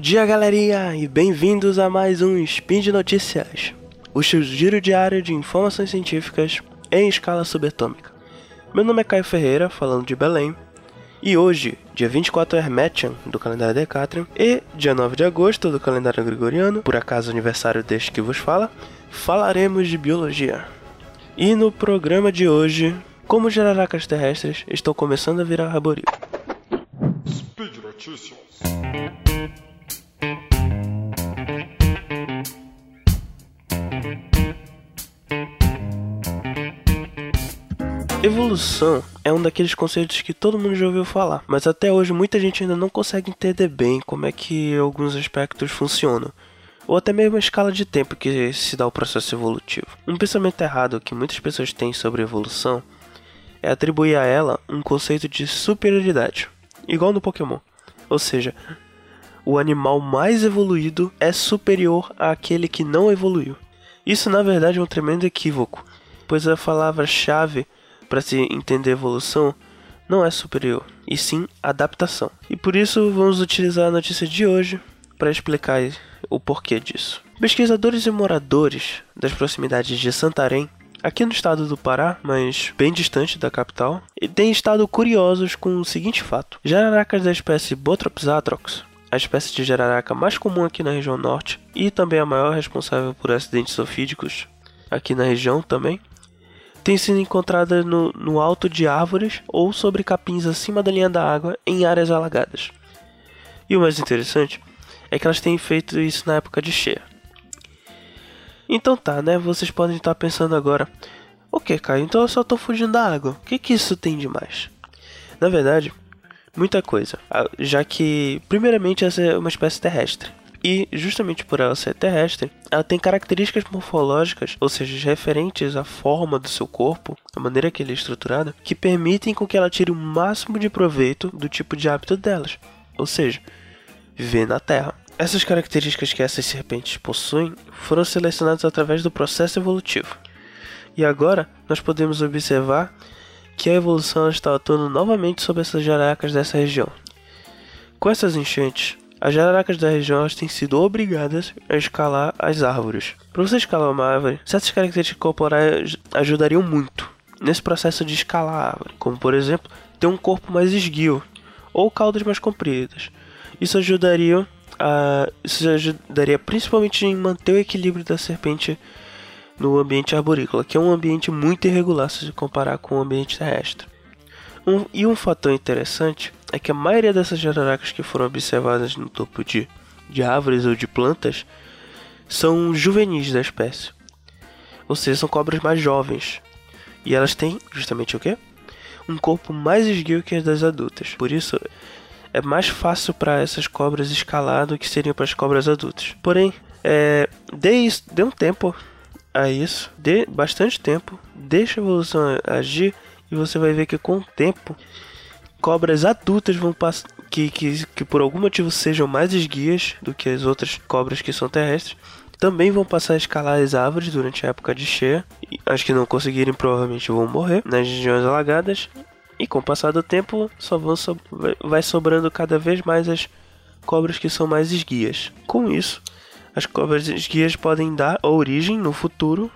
dia, galerinha, e bem-vindos a mais um Spin de Notícias, o seu giro diário de informações científicas em escala subatômica. Meu nome é Caio Ferreira, falando de Belém, e hoje, dia 24 Hermetian do calendário Decatrium e dia 9 de agosto do calendário gregoriano, por acaso aniversário deste que vos fala, falaremos de biologia. E no programa de hoje, como jararacas terrestres estão começando a virar arborícolas. Speed Notícias. Evolução é um daqueles conceitos que todo mundo já ouviu falar, mas até hoje muita gente ainda não consegue entender bem como é que alguns aspectos funcionam, ou até mesmo a escala de tempo que se dá o processo evolutivo. Um pensamento errado que muitas pessoas têm sobre evolução é atribuir a ela um conceito de superioridade, igual no Pokémon. Ou seja, o animal mais evoluído é superior àquele que não evoluiu. Isso na verdade é um tremendo equívoco, pois a palavra-chave para se entender evolução não é superior, e sim adaptação. E por isso vamos utilizar a notícia de hoje para explicar o porquê disso. Pesquisadores e moradores das proximidades de Santarém, aqui no estado do Pará, mas bem distante da capital, têm estado curiosos com o seguinte fato: jararacas da espécie Botrops atrox, a espécie de jararaca mais comum aqui na região norte e também a maior responsável por acidentes ofídicos aqui na região também, tem sido encontrada no, no alto de árvores ou sobre capins acima da linha da água em áreas alagadas. E o mais interessante é que elas têm feito isso na época de cheia. Então tá, né? Vocês podem estar pensando agora, ok, Caio, então eu só tô fugindo da água. O que que isso tem de mais? Na verdade, muita coisa, já que primeiramente essa é uma espécie terrestre. E, justamente por ela ser terrestre, ela tem características morfológicas, ou seja, referentes à forma do seu corpo, a maneira que ele é estruturado, que permitem com que ela tire o máximo de proveito do tipo de hábito delas, ou seja, viver na Terra. Essas características que essas serpentes possuem foram selecionadas através do processo evolutivo. E agora nós podemos observar que a evolução está atuando novamente sobre essas jaracas dessa região. Com essas enchentes, as jararacas da região têm sido obrigadas a escalar as árvores. Para você escalar uma árvore, certas características corporais ajudariam muito nesse processo de escalar a árvore, como por exemplo, ter um corpo mais esguio ou caudas mais compridas. Isso ajudaria a, isso ajudaria principalmente em manter o equilíbrio da serpente no ambiente arborícola, que é um ambiente muito irregular se comparar com o ambiente terrestre. Um, e um fator interessante é que a maioria dessas jararacas que foram observadas no topo de, de árvores ou de plantas são juvenis da espécie. Ou seja, são cobras mais jovens. E elas têm justamente o que? Um corpo mais esguio que as das adultas. Por isso, é mais fácil para essas cobras escalar do que seriam para as cobras adultas. Porém, é, dê, isso, dê um tempo a isso, dê bastante tempo, deixa a evolução agir e você vai ver que com o tempo cobras adultas vão passar que, que, que por algum motivo sejam mais esguias do que as outras cobras que são terrestres também vão passar a escalar as árvores durante a época de cheia. As que não conseguirem provavelmente vão morrer nas regiões alagadas. E com o passar do tempo, só vão so vai sobrando cada vez mais as cobras que são mais esguias. Com isso, as cobras esguias podem dar origem no futuro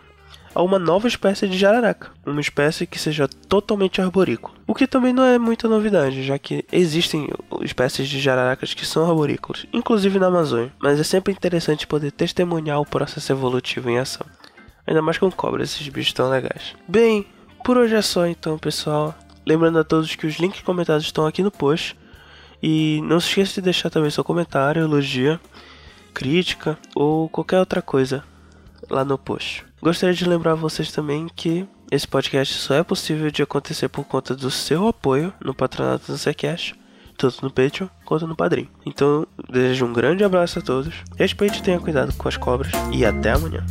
a uma nova espécie de jararaca, uma espécie que seja totalmente arborícola. O que também não é muita novidade, já que existem espécies de jararacas que são arborícolas, inclusive na Amazônia, mas é sempre interessante poder testemunhar o processo evolutivo em ação. Ainda mais com cobras, esses bichos tão legais. Bem, por hoje é só então, pessoal. Lembrando a todos que os links comentados estão aqui no post. E não se esqueça de deixar também seu comentário, elogia, crítica ou qualquer outra coisa lá no post. Gostaria de lembrar vocês também que esse podcast só é possível de acontecer por conta do seu apoio no patronato do Zcast, tanto no Patreon quanto no Padrim. Então, desejo um grande abraço a todos, respeite e tenha cuidado com as cobras, e até amanhã.